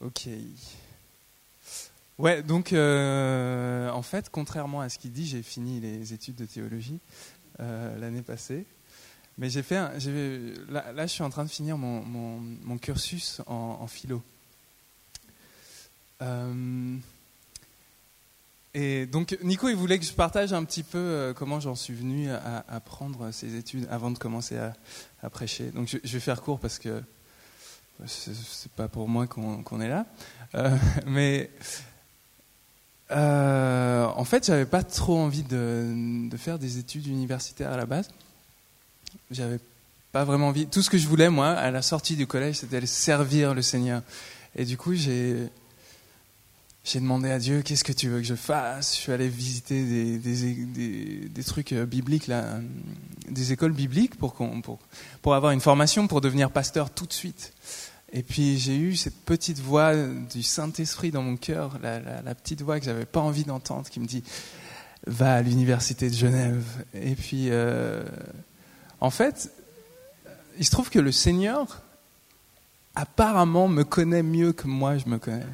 Ok. Ouais, donc euh, en fait, contrairement à ce qu'il dit, j'ai fini les études de théologie euh, l'année passée. Mais j'ai fait, là, là, je suis en train de finir mon, mon, cursus en, philo. Euh, et donc Nico, il voulait que je partage un petit peu comment j'en suis venu à, prendre ces études avant de commencer à, prêcher. Donc je, vais faire court parce que c'est pas pour moi qu'on qu est là. Euh, mais euh, en fait, j'avais pas trop envie de, de, faire des études universitaires à la base. J'avais pas vraiment envie. Tout ce que je voulais, moi, à la sortie du collège, c'était servir le Seigneur. Et du coup, j'ai j'ai demandé à Dieu qu'est-ce que tu veux que je fasse? Je suis allé visiter des, des, trucs bibliques, là, des écoles bibliques pour, pour, pour avoir une formation pour devenir pasteur tout de suite. Et puis j'ai eu cette petite voix du Saint-Esprit dans mon cœur, la petite voix que j'avais pas envie d'entendre, qui me dit va à l'université de Genève. Et puis, euh, en fait, il se trouve que le Seigneur apparemment me connaît mieux que moi je me connais.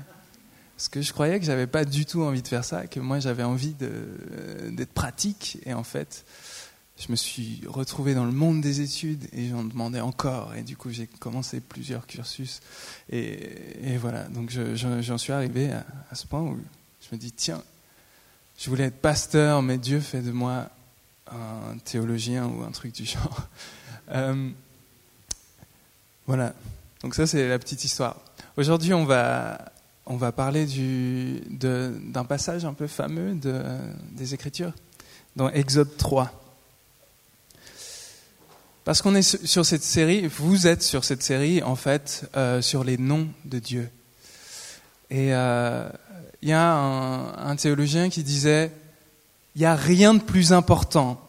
Parce que je croyais que j'avais pas du tout envie de faire ça, que moi j'avais envie d'être pratique. Et en fait, je me suis retrouvé dans le monde des études et j'en demandais encore. Et du coup, j'ai commencé plusieurs cursus. Et, voilà, donc j'en je, suis arrivé à, à, ce point où je me dis, tiens, je voulais être pasteur, mais Dieu fait de moi un théologien ou un truc du genre. Euh, voilà, donc ça c'est la petite histoire. Aujourd'hui, on va, on va parler d'un passage un peu fameux de, des Écritures, dans Exode 3. Parce qu'on est sur cette série, vous êtes sur cette série, en fait, euh, sur les noms de Dieu. Et il euh, y a un, un, théologien qui disait, il n'y a rien de plus important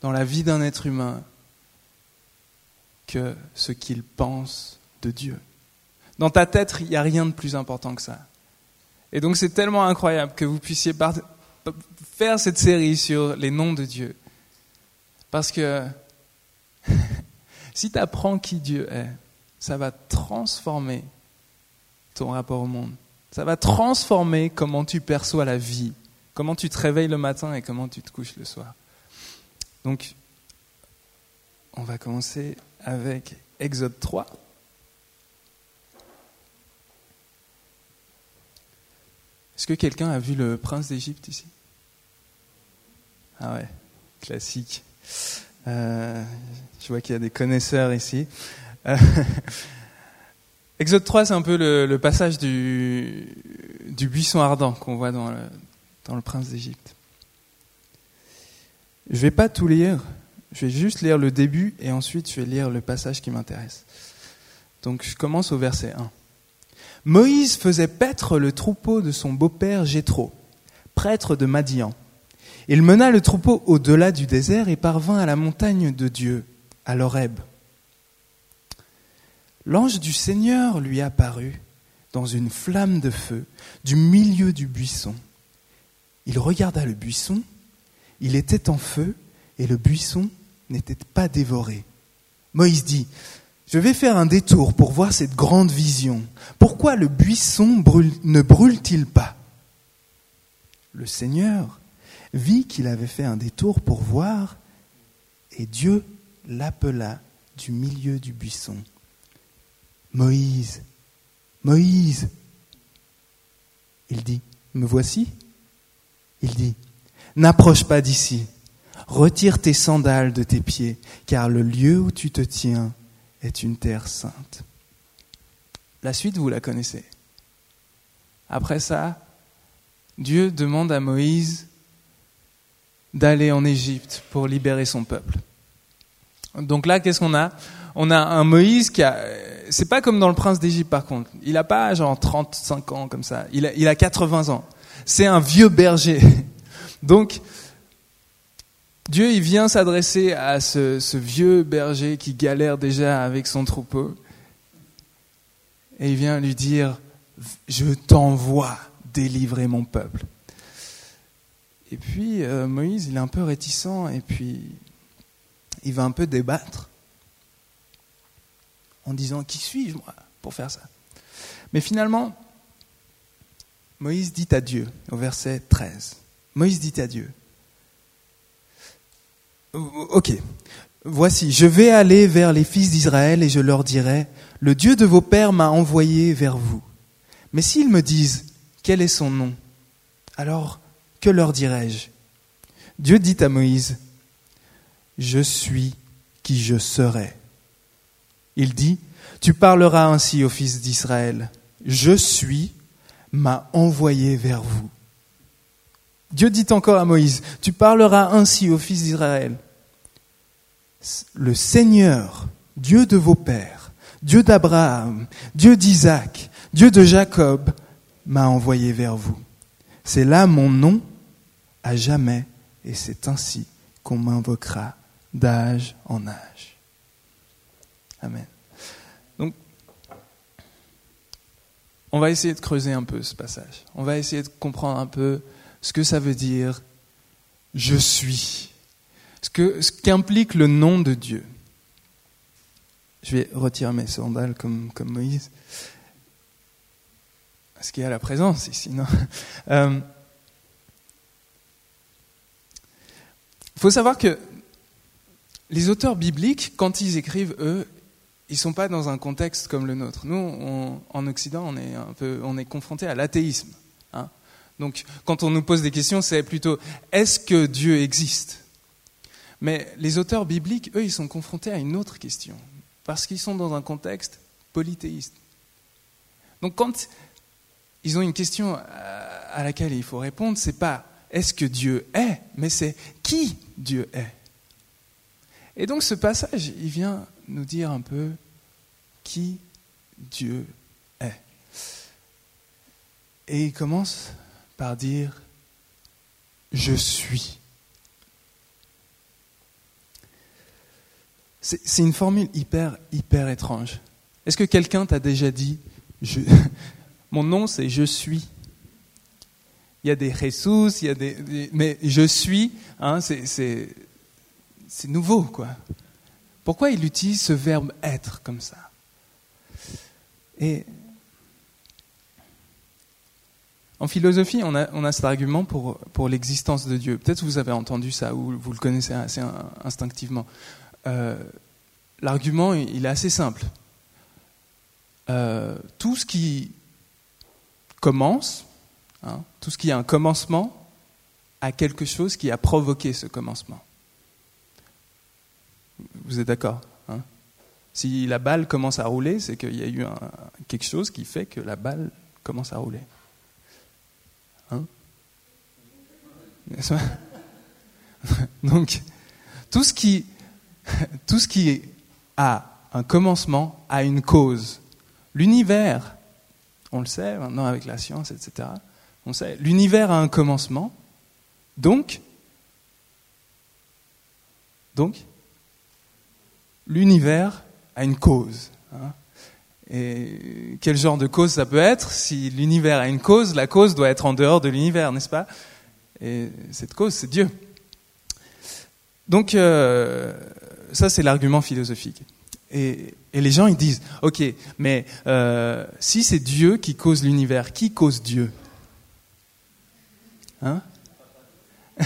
dans la vie d'un être humain que ce qu'il pense de Dieu. Dans ta tête, il n'y a rien de plus important que ça. Et donc c'est tellement incroyable que vous puissiez faire cette série sur les noms de Dieu. Parce que si tu apprends qui Dieu est, ça va transformer ton rapport au monde. Ça va transformer comment tu perçois la vie, comment tu te réveilles le matin et comment tu te couches le soir. Donc, on va commencer avec Exode 3. Est-ce que quelqu'un a vu le prince d'Égypte ici? Ah ouais, classique. Euh, je vois qu'il y a des connaisseurs ici. Euh, Exode 3, c'est un peu le, passage du, du, buisson ardent qu'on voit dans le, dans le prince d'Égypte. Je ne vais pas tout lire, je vais juste lire le début et ensuite je vais lire le passage qui m'intéresse. Donc je commence au verset 1. Moïse faisait paître le troupeau de son beau-père Jéthro, prêtre de Madian. Il mena le troupeau au-delà du désert et parvint à la montagne de Dieu, à l'Horeb. L'ange du Seigneur lui apparut dans une flamme de feu du milieu du buisson. Il regarda le buisson, il était en feu et le buisson n'était pas dévoré. Moïse dit, je vais faire un détour pour voir cette grande vision. Pourquoi le buisson ne brûle-t-il pas? Le Seigneur vit qu'il avait fait un détour pour voir, et Dieu l'appela du milieu du buisson. Moïse, Moïse. Il dit, me voici Il dit, n'approche pas d'ici, retire tes sandales de tes pieds, car le lieu où tu te tiens est une terre sainte. La suite, vous la connaissez. Après ça, Dieu demande à Moïse d'aller en Égypte pour libérer son peuple. Donc là, qu'est-ce qu'on a? On a un Moïse qui a... C'est pas comme dans le prince d'Égypte par contre. Il a pas genre 35 ans comme ça. Il a, il a 80 ans. C'est un vieux berger. Donc, Dieu, il vient s'adresser à ce, vieux berger qui galère déjà avec son troupeau. Et il vient lui dire, je t'envoie délivrer mon peuple. Et puis euh, Moïse, il est un peu réticent et puis il va un peu débattre en disant, qui suis-je moi pour faire ça? Mais finalement, Moïse dit à Dieu, au verset 13, Moïse dit à Dieu, Ok, voici, je vais aller vers les fils d'Israël et je leur dirai, le Dieu de vos pères m'a envoyé vers vous. Mais s'ils me disent, quel est son nom? Alors, que leur dirai-je? Dieu dit à Moïse, je suis qui je serai. Il dit, tu parleras ainsi aux fils d'Israël, je suis m'a envoyé vers vous. Dieu dit encore à Moïse, tu parleras ainsi aux fils d'Israël. Le Seigneur, Dieu de vos pères, Dieu d'Abraham, Dieu d'Isaac, Dieu de Jacob, m'a envoyé vers vous. C'est là mon nom à jamais, et c'est ainsi qu'on m'invoquera d'âge en âge. Amen. Donc, on va essayer de creuser un peu ce passage. On va essayer de comprendre un peu ce que ça veut dire je suis, ce ce qu'implique le nom de Dieu. Je vais retirer mes sandales comme, comme Moïse. Parce qu'il y a la présence ici, non euh, Il faut savoir que les auteurs bibliques, quand ils écrivent, eux, ils ne sont pas dans un contexte comme le nôtre. Nous, en Occident, on est, un peu, on est confronté à l'athéisme. Donc, quand on nous pose des questions, c'est plutôt est-ce que Dieu existe? Mais les auteurs bibliques, eux, ils sont confrontés à une autre question, parce qu'ils sont dans un contexte polythéiste. Donc, quand ils ont une question à laquelle il faut répondre, c'est pas est-ce que Dieu est, mais c'est qui Dieu est? Et donc ce passage, il vient nous dire un peu qui Dieu est. Et il commence par dire je suis. C'est une formule hyper, hyper étrange. Est-ce que quelqu'un t'a déjà dit Mon nom, c'est je suis? Il y a des des, mais je suis, hein, c'est nouveau, quoi. Pourquoi il utilise ce verbe être comme ça? Et en philosophie, on a, cet argument pour, l'existence de Dieu. Peut-être vous avez entendu ça ou vous le connaissez assez instinctivement. Euh, l'argument, il est assez simple. Euh, tout ce qui commence, Hein. Tout ce qui a un commencement a quelque chose qui a provoqué ce commencement. Vous êtes d'accord hein? Si la balle commence à rouler, c'est qu'il y a eu quelque chose qui fait que la balle commence à rouler. Hein Donc, tout ce, qui, tout ce qui a un commencement a une cause. L'univers, on le sait maintenant avec la science, etc., on sait, l'univers a un commencement, donc, donc, l'univers a une cause. Hein. Et quel genre de cause ça peut être Si l'univers a une cause, la cause doit être en dehors de l'univers, n'est-ce pas? Et cette cause, c'est Dieu. Donc, euh, ça, c'est l'argument philosophique. Et, les gens, ils disent, ok, mais euh, si c'est Dieu qui cause l'univers, qui cause Dieu? Hein?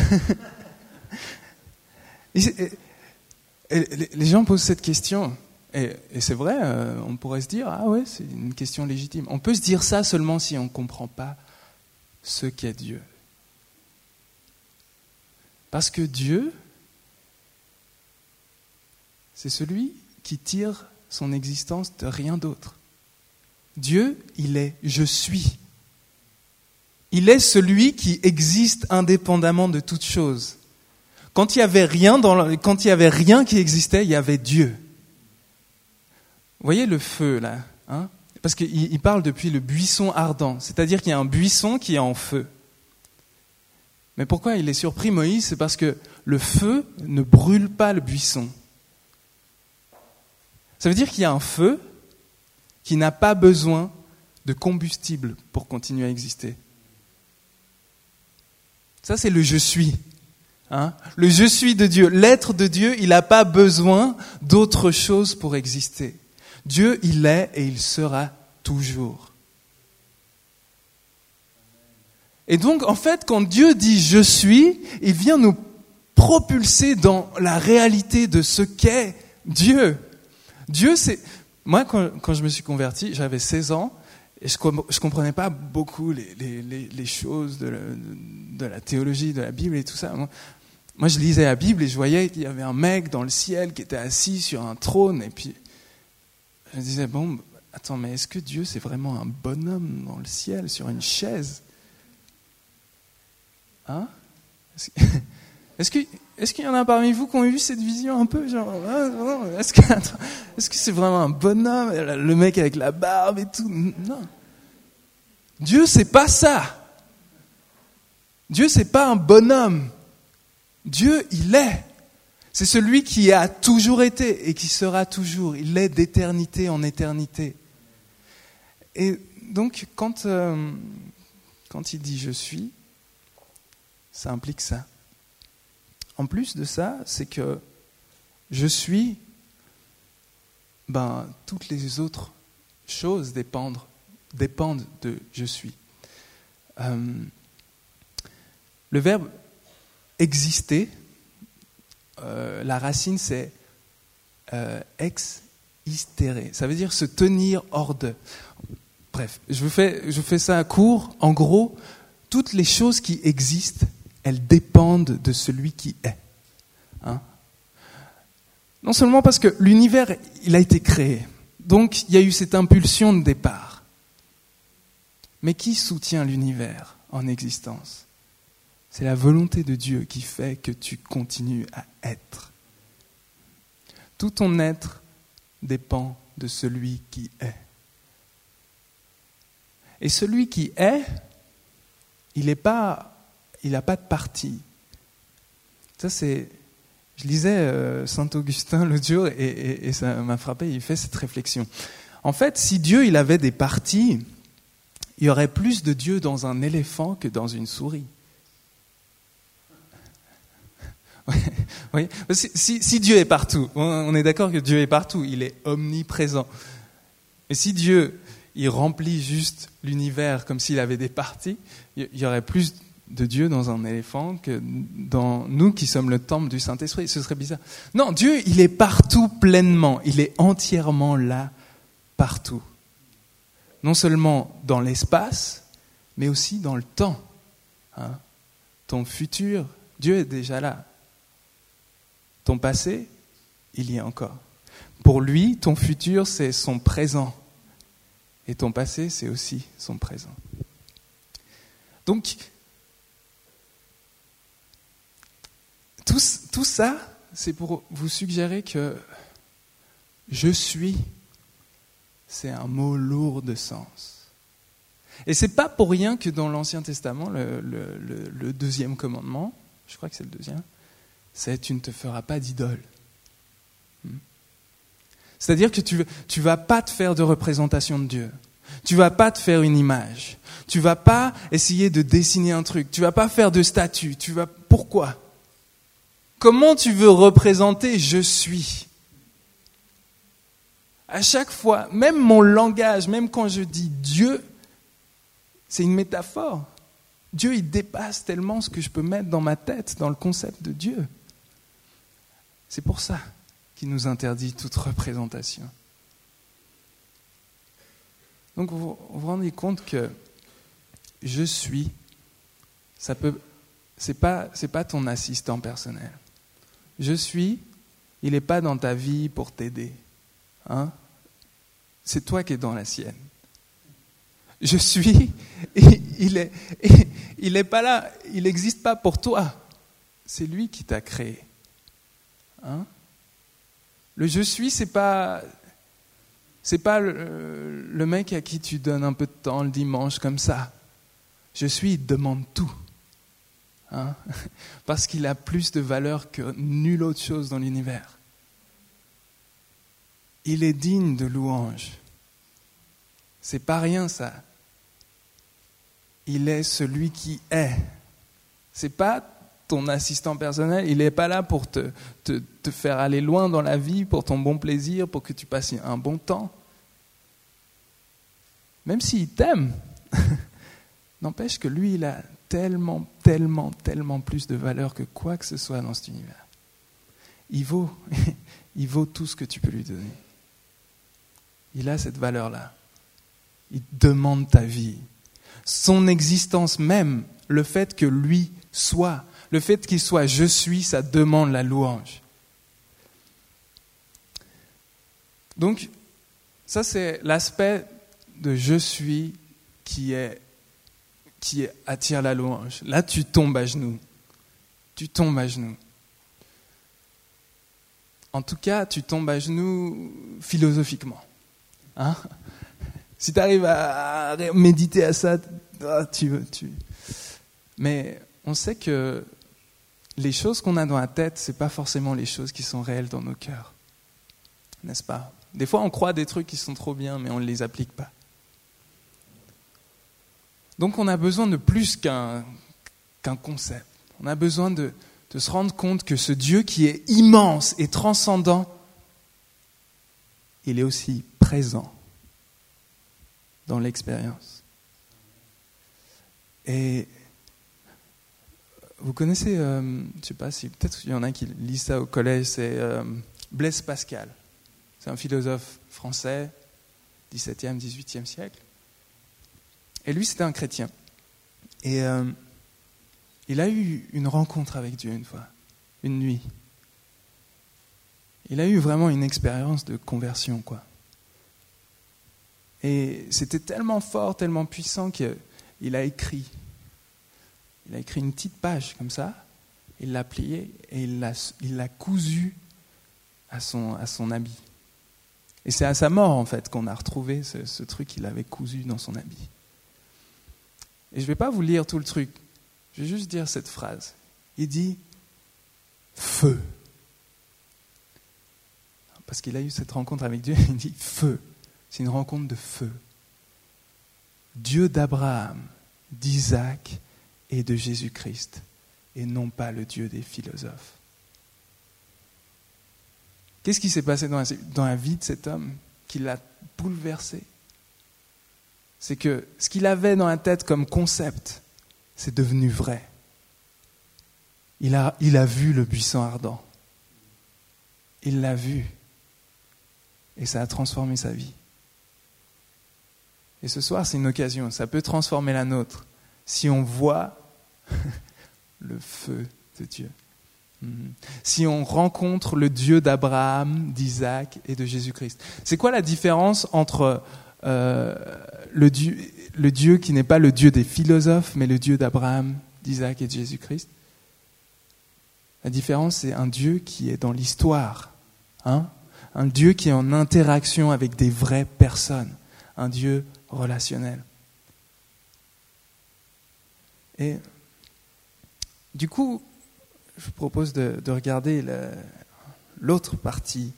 Les gens posent cette question, et, c'est vrai, euh, on pourrait se dire, ah ouais, c'est une question légitime. On peut se dire ça seulement si on ne comprend pas ce qu'est Dieu. Parce que Dieu, c'est celui qui tire son existence de rien d'autre. Dieu, il est je suis. Il est celui qui existe indépendamment de toute chose. Quand il n'y avait quand il y avait rien qui existait, il y avait Dieu. Voyez le feu là, hein? Parce qu'il parle depuis le buisson ardent, c'est-à-dire qu'il y a un buisson qui est en feu. Mais pourquoi il est surpris Moïse? C'est parce que le feu ne brûle pas le buisson. Ça veut dire qu'il y a un feu qui n'a pas besoin de combustible pour continuer à exister. Ça, c'est le je suis. Hein? Le je suis de Dieu. L'être de Dieu, il n'a pas besoin d'autre chose pour exister. Dieu, il est et il sera toujours. Et donc, en fait, quand Dieu dit je suis, il vient nous propulser dans la réalité de ce qu'est Dieu. Dieu, c'est... Moi, quand, je me suis converti, j'avais 16 ans, et je ne comprenais pas beaucoup les, choses de la, de la, théologie, de la Bible et tout ça. Moi, moi, je lisais la Bible et je voyais qu'il y avait un mec dans le ciel qui était assis sur un trône, et puis je disais, bon, attends, mais est-ce que Dieu, c'est vraiment un bonhomme dans le ciel, sur une chaise? Hein? Est-ce qu'il est y en a parmi vous qui ont eu cette vision un peu genre ah, Est-ce que c'est vraiment un bonhomme Le mec avec la barbe et tout? Non. Dieu, c'est pas ça. Dieu, c'est pas un bonhomme. Dieu, il est. C'est celui qui a toujours été et qui sera toujours. Il est d'éternité en éternité. Et donc, quand, euh, il dit je suis, ça implique ça. En plus de ça, c'est que je suis, ben, toutes les autres choses dépendent, dépendent de je suis. Euh, le verbe exister, euh, la racine c'est euh, ex istéré. Ça veut dire se tenir hors de. Bref, je fais, je fais ça à court. En gros, toutes les choses qui existent elles dépendent de celui qui est. Hein non seulement parce que l'univers, il a été créé, donc il y a eu cette impulsion de départ. Mais qui soutient l'univers en existence? C'est la volonté de Dieu qui fait que tu continues à être. Tout ton être dépend de celui qui est. Et celui qui est, il n'est pas n'a pas de parti. Ça, c'est. Je lisais euh, Saint Augustin l'autre jour et, ça m'a frappé. Il fait cette réflexion. En fait, si Dieu il avait des parties, il y aurait plus de Dieu dans un éléphant que dans une souris. Oui, si, Dieu est partout, on est d'accord que Dieu est partout, il est omniprésent. Mais si Dieu, il remplit juste l'univers comme s'il avait des parties, il y aurait plus de Dieu dans un éléphant que dans nous qui sommes le temple du Saint-Esprit. Ce serait bizarre. Non, Dieu, il est partout pleinement. Il est entièrement là, partout. Non seulement dans l'espace, mais aussi dans le temps. Hein. Ton futur, Dieu est déjà là. Ton passé, il y est encore. Pour lui, ton futur, c'est son présent. Et ton passé, c'est aussi son présent. Donc, Tout, ça, c'est pour vous suggérer que je suis, c'est un mot lourd de sens. Et c'est pas pour rien que dans l'Ancien Testament, le, deuxième commandement, je crois que c'est le deuxième, c'est tu ne te feras pas d'idole. Hmm? C'est-à-dire que tu ne vas pas te faire de représentation de Dieu. Tu vas pas te faire une image. Tu vas pas essayer de dessiner un truc. Tu vas pas faire de statue. Tu vas pourquoi? Comment tu veux représenter je suis? À chaque fois, même mon langage, même quand je dis Dieu, c'est une métaphore. Dieu, il dépasse tellement ce que je peux mettre dans ma tête, dans le concept de Dieu. C'est pour ça qu'il nous interdit toute représentation. Donc vous vous rendez compte que je suis, ça peut, c'est pas, c'est pas ton assistant personnel je suis, il n'est pas dans ta vie pour t'aider. Hein C'est toi qui es dans la sienne. Je suis, il n'est il pas là, il n'existe pas pour toi. C'est lui qui t'a créé. Hein? Le je suis, c'est pas c'est pas le, mec à qui tu donnes un peu de temps le dimanche comme ça. Je suis, il demande tout. Hein, parce qu'il a plus de valeur que nulle autre chose dans l'univers. Il est digne de louange. C'est pas rien ça. Il est celui qui est. C'est pas ton assistant personnel, il n'est pas là pour te, te, te, faire aller loin dans la vie, pour ton bon plaisir, pour que tu passes un bon temps. même s'il t'aime, n'empêche que lui, il a tellement, tellement, tellement plus de valeur que quoi que ce soit dans cet univers. Il vaut, il vaut tout ce que tu peux lui donner. Il a cette valeur-là. Il demande ta vie. Son existence même, le fait que lui soit, le fait qu'il soit je suis, ça demande la louange. Donc, ça c'est l'aspect de je suis qui est qui attire la louange. Là, tu tombes à genoux. Tu tombes à genoux. En tout cas, tu tombes à genoux philosophiquement. Hein si tu arrives à méditer à ça, ah, tu veux. Tu... Mais on sait que les choses qu'on a dans la tête, ce pas forcément les choses qui sont réelles dans nos cœurs. N'est-ce pas? Des fois, on croit des trucs qui sont trop bien, mais on ne les applique pas. Donc on a besoin de plus qu'un concept. On a besoin de, de se rendre compte que ce Dieu qui est immense et transcendant, il est aussi présent dans l'expérience. Et vous connaissez, euh, je ne sais pas si peut-être il y en a qui lisent ça au collège, c'est euh, Blaise Pascal. C'est un philosophe français, 17e, 18e siècle. Et lui, c'était un chrétien. Et euh, il a eu une rencontre avec Dieu une fois, une nuit. Il a eu vraiment une expérience de conversion, quoi. Et c'était tellement fort, tellement puissant qu'il a écrit. Il a écrit une petite page comme ça, il l'a pliée et il l'a cousu à son, à son habit. Et c'est à sa mort, en fait, qu'on a retrouvé ce, ce truc qu'il avait cousu dans son habit. Et je ne vais pas vous lire tout le truc. Je vais juste dire cette phrase. Il dit feu. Parce qu'il a eu cette rencontre avec Dieu, il dit feu. C'est une rencontre de feu. Dieu d'Abraham, d'Isaac et de Jésus-Christ, et non pas le Dieu des philosophes. Qu'est-ce qui s'est passé dans la, vie de cet homme qui l'a bouleversé? C'est que ce qu'il avait dans la tête comme concept, c'est devenu vrai. Il a vu le buisson ardent. Il l'a vu. Et ça a transformé sa vie. Et ce soir, c'est une occasion. Ça peut transformer la nôtre si on voit le feu de Dieu. Mhm. Si on rencontre le Dieu d'Abraham, d'Isaac et de Jésus-Christ. C'est quoi la différence entre euh, le, Dieu, le Dieu qui n'est pas le Dieu des philosophes, mais le Dieu d'Abraham, d'Isaac et de Jésus-Christ? La différence, c'est un Dieu qui est dans l'histoire, hein? Un Dieu qui est en interaction avec des vraies personnes, un Dieu relationnel. Et du coup, je vous propose de, de regarder l'autre partie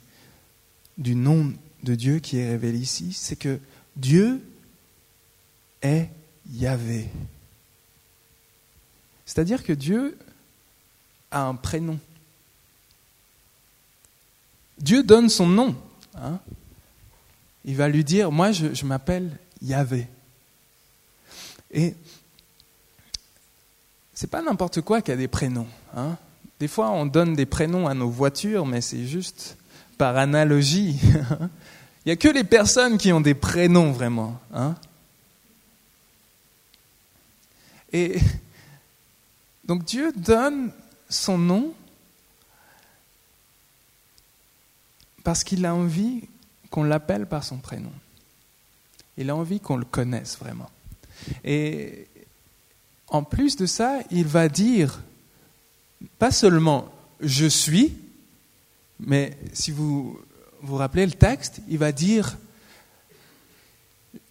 du nom de Dieu qui est révélé ici, c'est que Dieu est Yahvé. C'est-à-dire que Dieu a un prénom. Dieu donne son nom. Hein. Il va lui dire, moi je, m'appelle Yahvé. Et c'est pas n'importe quoi qui a des prénoms. Hein. Des fois, on donne des prénoms à nos voitures, mais c'est juste par analogie. Il n'y a que les personnes qui ont des prénoms vraiment. Hein Et donc Dieu donne son nom parce qu'il a envie qu'on l'appelle par son prénom. Il a envie qu'on le connaisse vraiment. Et en plus de ça, il va dire pas seulement je suis, mais si vous vous rappelez le texte, il va dire,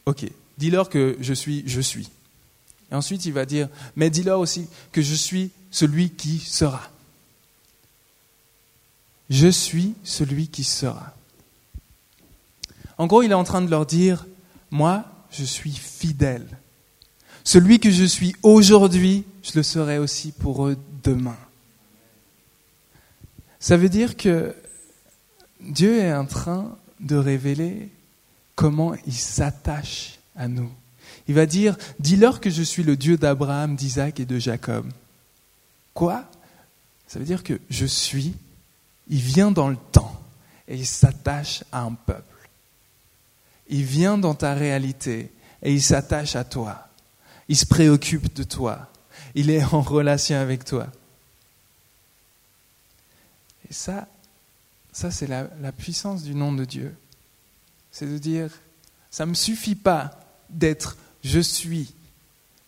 ok, dis-leur que je suis, je suis. Et ensuite, il va dire, mais dis-leur aussi que je suis celui qui sera. Je suis celui qui sera. En gros, il est en train de leur dire, moi, je suis fidèle. Celui que je suis aujourd'hui, je le serai aussi pour eux demain. Ça veut dire que Dieu est en train de révéler comment il s'attache à nous. Il va dire, dis-leur que je suis le Dieu d'Abraham, d'Isaac et de Jacob. Quoi? Ça veut dire que je suis, il vient dans le temps et il s'attache à un peuple. Il vient dans ta réalité et il s'attache à toi. Il se préoccupe de toi. Il est en relation avec toi. Et ça, ça c'est la, la puissance du nom de Dieu. C'est de dire, ça ne me suffit pas d'être je suis.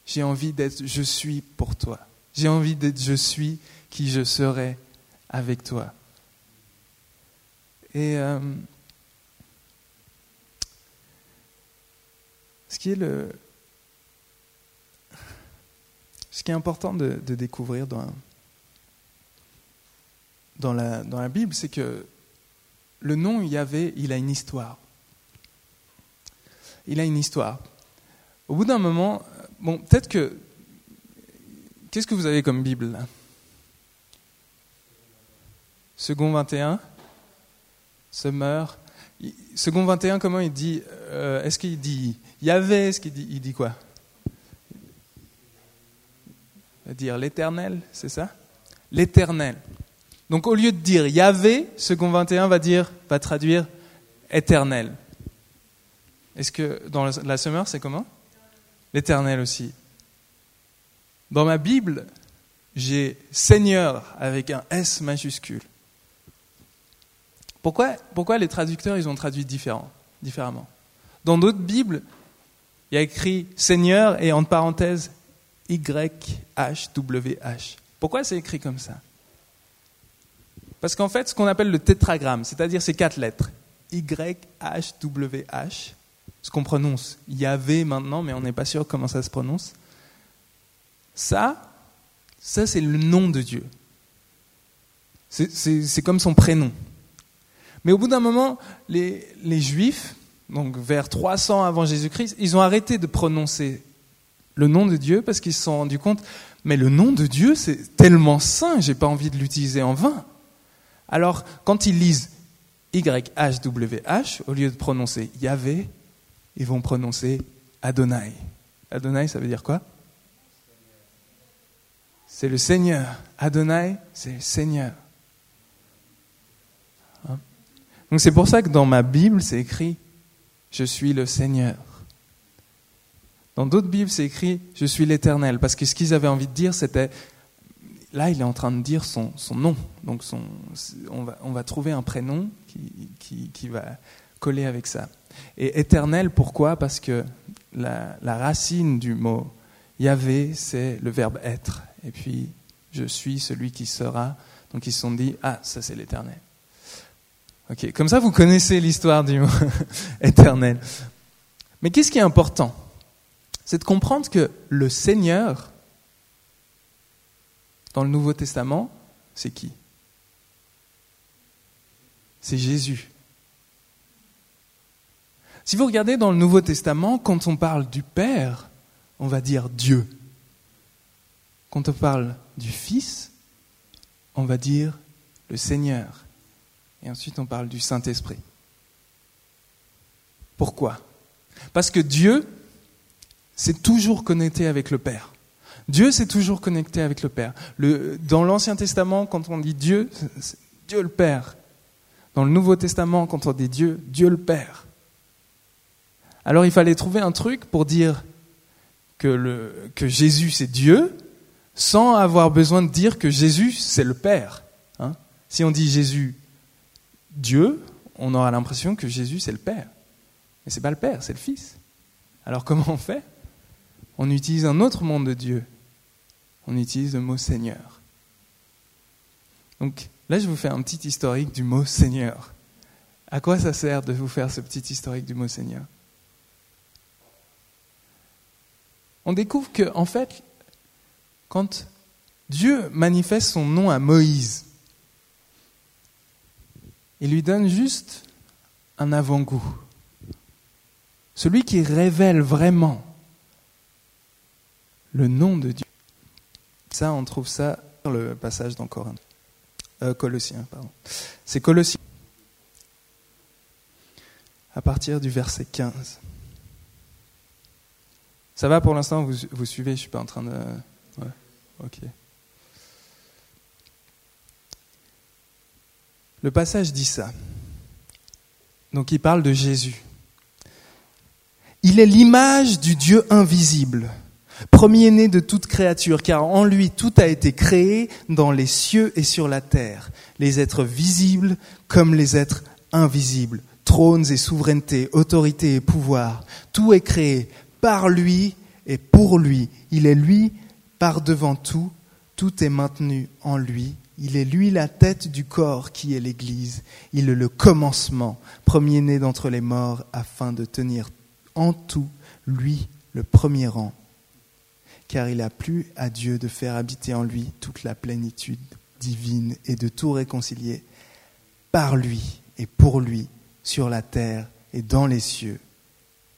J'ai envie d'être je suis pour toi. J'ai envie d'être je suis qui je serai avec toi. Et euh, ce qui est le ce qui est important de, découvrir dans, dans, la, dans la Bible, c'est que le nom Yahvé, il a une histoire. Il a une histoire. Au bout d'un moment, bon, peut-être que. Qu'est-ce que vous avez comme Bible là? Second 21 Summer. Second 21, comment il dit euh, Est-ce qu'il dit Yahvé Est-ce qu'il dit, il dit quoi? Dire l'éternel, c'est ça? L'éternel. Donc au lieu de dire Yahvé, second 21 va dire, va traduire éternel. Est-ce que dans la Summer, c'est comment? L'éternel aussi. Dans ma Bible, j'ai Seigneur avec un S majuscule. Pourquoi, pourquoi les traducteurs ils ont traduit différemment? Dans d'autres Bibles, il y a écrit Seigneur et entre parenthèses YHWH. Pourquoi c'est écrit comme ça? Parce qu'en fait, ce qu'on appelle le tétragramme, c'est-à-dire ces quatre lettres, YHWH, ce qu'on prononce Yahvé maintenant, mais on n'est pas sûr comment ça se prononce. Ça, ça c'est le nom de Dieu. C'est comme son prénom. Mais au bout d'un moment, les, les, Juifs, donc vers 300 avant Jésus-Christ, ils ont arrêté de prononcer le nom de Dieu parce qu'ils se sont rendus compte, mais le nom de Dieu, c'est tellement saint, j'ai pas envie de l'utiliser en vain. Alors, quand ils lisent YHWH, au lieu de prononcer Yahvé, ils vont prononcer Adonai. Adonai, ça veut dire quoi? C'est le Seigneur. Adonai, c'est le Seigneur. Hein? Donc c'est pour ça que dans ma Bible, c'est écrit Je suis le Seigneur. Dans d'autres Bibles, c'est écrit Je suis l'Éternel. Parce que ce qu'ils avaient envie de dire, c'était Là, il est en train de dire son, son nom. Donc on, va, on, va, trouver un prénom qui, qui, qui va coller avec ça. Et éternel, pourquoi? Parce que la, racine du mot Yahvé, c'est le verbe être. Et puis, je suis celui qui sera. Donc ils se sont dit, ah, ça c'est l'éternel. Ok, comme ça vous connaissez l'histoire du mot éternel. Mais qu'est-ce qui est important? C'est de comprendre que le Seigneur, dans le Nouveau Testament, c'est qui? C'est Jésus. Si vous regardez dans le Nouveau Testament, quand on parle du Père, on va dire Dieu. Quand on parle du Fils, on va dire le Seigneur. Et ensuite, on parle du Saint-Esprit. Pourquoi? Parce que Dieu s'est toujours connecté avec le Père. Dieu s'est toujours connecté avec le Père. Dans l'Ancien Testament, quand on dit Dieu, c'est Dieu le Père. Dans le Nouveau Testament, quand on dit Dieu, Dieu le Père. Alors il fallait trouver un truc pour dire que Jésus c'est Dieu, sans avoir besoin de dire que Jésus c'est le Père. Hein. si on dit Jésus Dieu, on aura l'impression que Jésus c'est le Père. Mais c'est pas le Père, c'est le Fils. Alors comment on fait? On utilise un autre monde de Dieu. On utilise le mot Seigneur. Donc là, je vous fais un petit historique du mot Seigneur. À quoi ça sert de vous faire ce petit historique du mot Seigneur? On découvre que, en fait, quand Dieu manifeste son nom à Moïse, il lui donne juste un avant-goût. Celui qui révèle vraiment le nom de Dieu. Ça, on trouve ça dans le passage dans Corinth. Euh, Colossiens, pardon. C'est Colossiens. À partir du verset 15. Ça va pour l'instant vous, vous suivez Je suis pas en train de. Ouais. Ok. Le passage dit ça. Donc il parle de Jésus. Il est l'image du Dieu invisible, premier-né de toute créature, car en lui tout a été créé dans les cieux et sur la terre, les êtres visibles comme les êtres invisibles, trônes et souveraineté, autorité et pouvoir. Tout est créé par lui et pour lui. Il est lui par devant tout, tout est maintenu en lui. Il est lui la tête du corps qui est l'Église. Il est le commencement, premier-né d'entre les morts, afin de tenir en tout, lui, le premier rang. Car il a plu à Dieu de faire habiter en lui toute la plénitude divine et de tout réconcilier par lui et pour lui sur la terre et dans les cieux,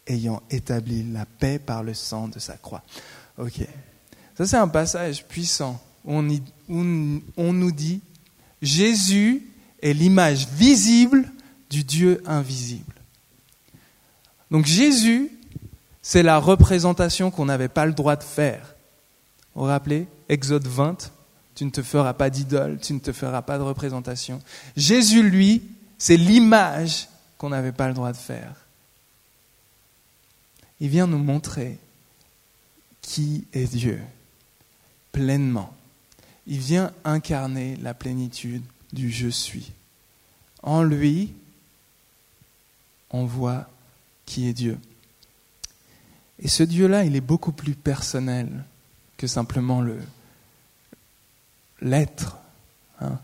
ayant établi la paix par le sang de sa croix. Ok. Ça, c'est un passage puissant où on, on nous dit Jésus est l'image visible du Dieu invisible. Donc Jésus, c'est la représentation qu'on n'avait pas le droit de faire. Vous vous rappelez Exode 20, tu ne te feras pas d'idole, tu ne te feras pas de représentation. Jésus, lui, c'est l'image qu'on n'avait pas le droit de faire. Il vient nous montrer qui est Dieu, pleinement. Il vient incarner la plénitude du je suis. En lui, on voit qui est Dieu. Et ce Dieu-là, il est beaucoup plus personnel que simplement le l'être, hein,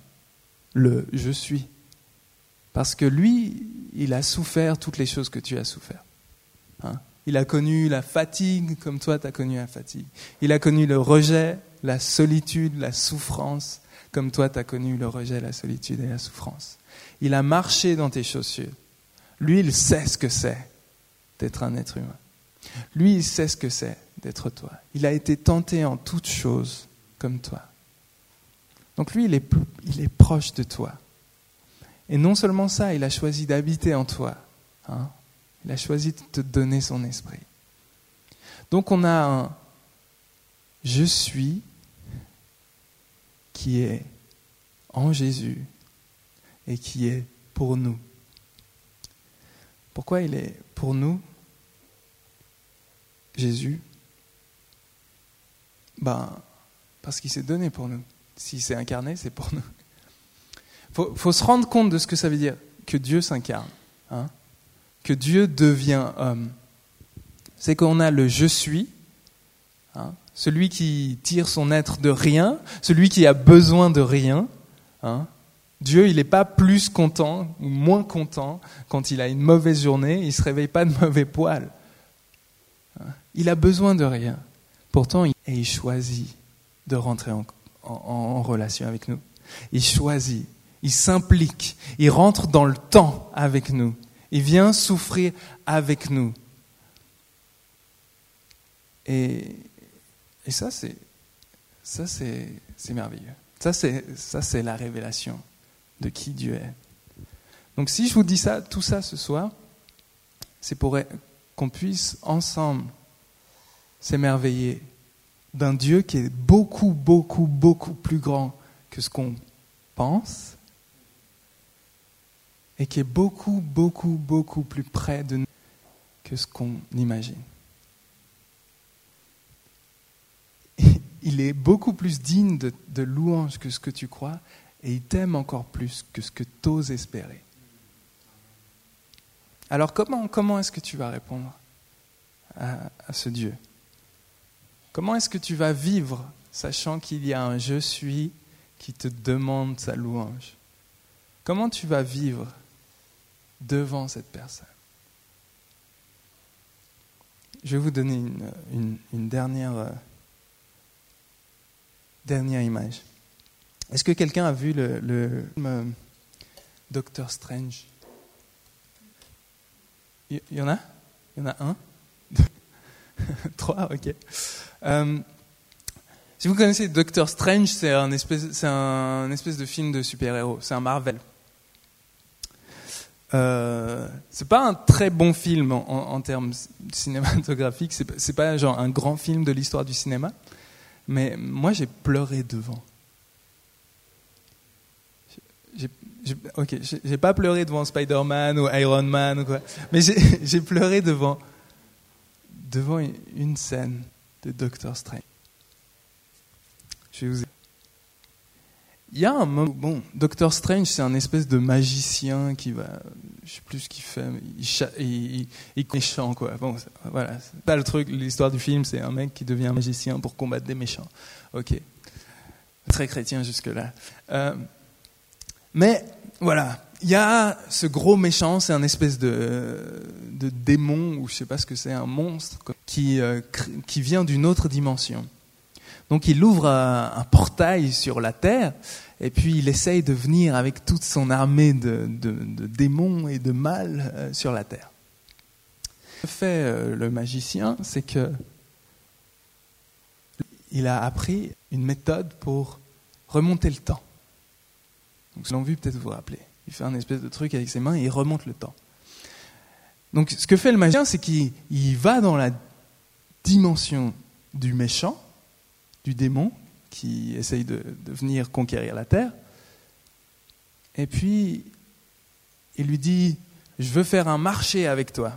le je suis. Parce que lui, il a souffert toutes les choses que tu as souffert. Hein. Il a connu la fatigue comme toi tu as connu la fatigue. Il a connu le rejet, la solitude, la souffrance comme toi tu as connu le rejet, la solitude et la souffrance. Il a marché dans tes chaussures. Lui, il sait ce que c'est d'être un être humain. Lui, il sait ce que c'est d'être toi. Il a été tenté en toutes choses comme toi. Donc lui, il est, proche de toi. Et non seulement ça, il a choisi d'habiter en toi. Hein. il a choisi de te donner son esprit. Donc on a un je suis qui est en Jésus et qui est pour nous. Pourquoi il est pour nous, Jésus Ben, parce qu'il s'est donné pour nous. S'il s'est incarné, c'est pour nous faut, faut se rendre compte de ce que ça veut dire que Dieu s'incarne, hein, que Dieu devient homme. C'est qu'on a le je suis, hein, celui qui tire son être de rien, celui qui a besoin de rien. Hein. Dieu, il n'est pas plus content ou moins content quand il a une mauvaise journée, il ne se réveille pas de mauvais poils. Il a besoin de rien. Pourtant, il choisit de rentrer en, relation avec nous. Il choisit il s'implique, il rentre dans le temps avec nous, il vient souffrir avec nous. Et, et ça, c'est ça c'est, merveilleux. Ça c'est, ça, c'est la révélation de qui Dieu est. Donc si je vous dis ça, tout ça ce soir, c'est pour qu'on puisse ensemble s'émerveiller d'un Dieu qui est beaucoup, beaucoup, beaucoup plus grand que ce qu'on pense et qui est beaucoup, beaucoup, beaucoup plus près de nous que ce qu'on imagine. Il est beaucoup plus digne de, de louange que ce que tu crois et il t'aime encore plus que ce que tu oses espérer. Alors comment, comment est-ce que tu vas répondre à, à ce Dieu? Comment est-ce que tu vas vivre sachant qu'il y a un je suis qui te demande sa louange? Comment tu vas vivre devant cette personne? Je vais vous donner une, euh, dernière image. Est-ce que quelqu'un a vu le, film euh, Doctor Strange? Il y, en a? Il y en a un? Trois, ok. Euh, si vous connaissez Doctor Strange, c'est un espèce, c'est un espèce de film de super-héros. C'est un Marvel. Euh, c'est pas un très bon film en, termes cinématographiques. C'est pas, pas genre un grand film de l'histoire du cinéma, mais moi j'ai pleuré devant. J'ai, ok, j'ai pas pleuré devant Spider-Man ou Iron Man ou quoi, mais j'ai pleuré devant devant une scène de Doctor Strange. Je vais vous il y a un moment, bon, Doctor Strange, c'est un espèce de magicien qui va, je sais plus ce qu'il fait, il, il, il, méchant quoi. Bon, voilà, c'est pas le truc. L'histoire du film, c'est un mec qui devient magicien pour combattre des méchants. Ok, très chrétien jusque là. Euh, mais voilà, il y a ce gros méchant, c'est un espèce de, démon ou je sais pas ce que c'est, un monstre qui euh, qui vient d'une autre dimension. Donc il ouvre un, portail sur la terre et puis il essaye de venir avec toute son armée de, démons et de mal euh, sur la terre. Ce que fait euh, le magicien, c'est que il a appris une méthode pour remonter le temps. Donc, vu, peut-être vous rappelez. Il fait un espèce de truc avec ses mains et il remonte le temps. Donc, ce que fait le magicien, c'est qu'il va dans la dimension du méchant du démon qui essaye de, venir conquérir la terre. Et puis, il lui dit, je veux faire un marché avec toi.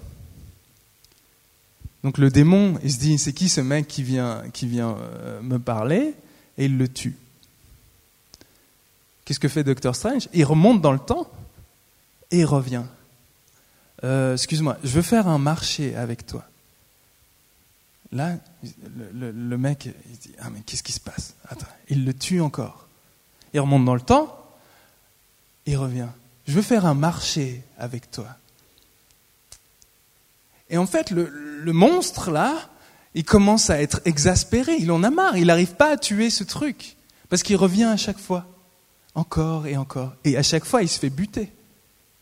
Donc le démon, il se dit, c'est qui ce mec qui vient, qui vient euh, me parler? Et il le tue. Qu'est-ce que fait Doctor Strange? Il remonte dans le temps et il revient. Euh, excuse-moi, je veux faire un marché avec toi. Là, le, mec, il dit Ah, mais qu'est-ce qui se passe? Attends, il le tue encore. Il remonte dans le temps, il revient. Je veux faire un marché avec toi. Et en fait, le, le monstre, là, il commence à être exaspéré, il en a marre, il n'arrive pas à tuer ce truc. Parce qu'il revient à chaque fois, encore et encore. Et à chaque fois, il se fait buter,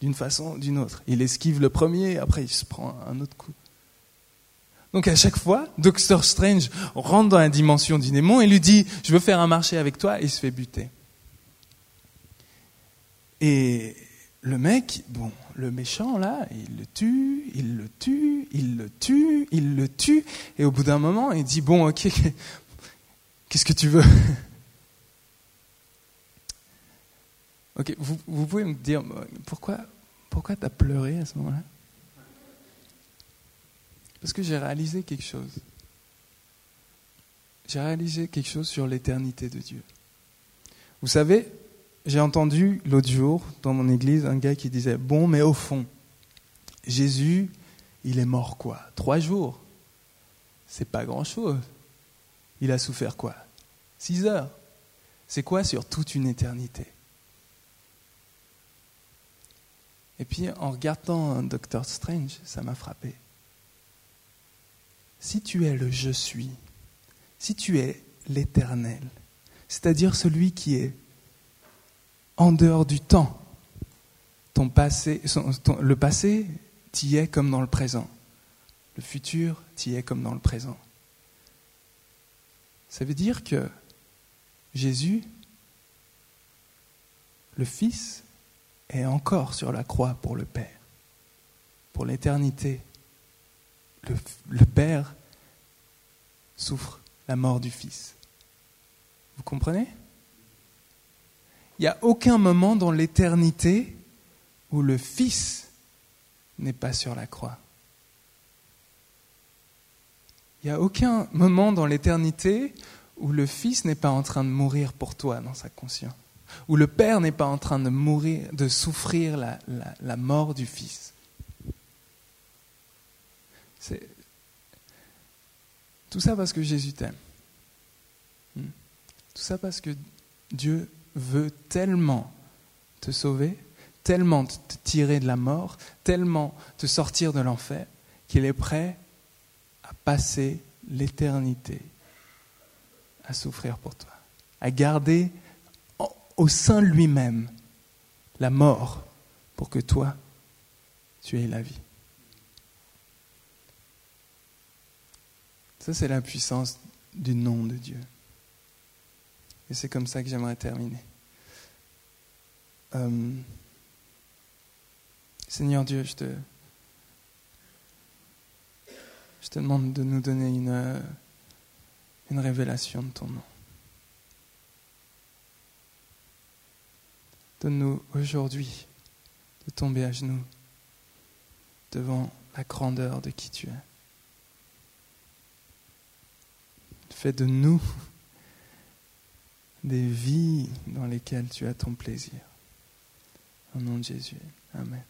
d'une façon ou d'une autre. Il esquive le premier, après il se prend un autre coup. Donc à chaque fois, Doctor Strange rentre dans la dimension du démon et lui dit Je veux faire un marché avec toi, et il se fait buter. Et le mec, bon, le méchant là, il le tue, il le tue, il le tue, il le tue, et au bout d'un moment, il dit Bon, ok, qu'est-ce que tu veux? Ok, vous, vous, pouvez me dire pourquoi, pourquoi tu as pleuré à ce moment-là? Parce que j'ai réalisé quelque chose. J'ai réalisé quelque chose sur l'éternité de Dieu. Vous savez, j'ai entendu l'autre jour dans mon église un gars qui disait Bon, mais au fond, Jésus, il est mort quoi? Trois jours C'est pas grand-chose. Il a souffert quoi? Six heures. C'est quoi sur toute une éternité? Et puis en regardant Doctor Strange, ça m'a frappé si tu es le je suis, si tu es l'éternel, c'est-à-dire celui qui est en dehors du temps, ton passé, le passé, t'y est comme dans le présent. Le futur, t'y est comme dans le présent. Ça veut dire que Jésus, le Fils, est encore sur la croix pour le Père, pour l'éternité le, Père souffre la mort du Fils. Vous comprenez? Il n'y a aucun moment dans l'éternité où le Fils n'est pas sur la croix. Il n'y a aucun moment dans l'éternité où le Fils n'est pas en train de mourir pour toi dans sa conscience, où le Père n'est pas en train de mourir, de souffrir la, mort du Fils. C'est tout ça parce que Jésus t'aime. Hmm. Tout ça parce que Dieu veut tellement te sauver, tellement te tirer de la mort, tellement te sortir de l'enfer, qu'il est prêt à passer l'éternité à souffrir pour toi, à garder au sein lui-même la mort pour que toi, tu aies la vie. Ça, c'est la puissance du nom de Dieu. Et c'est comme ça que j'aimerais terminer. Euh, Seigneur Dieu, je te, je te demande de nous donner une, une révélation de ton nom. Donne-nous aujourd'hui de tomber à genoux devant la grandeur de qui tu es. Fais de nous des vies dans lesquelles tu as ton plaisir. Au nom de Jésus. Amen.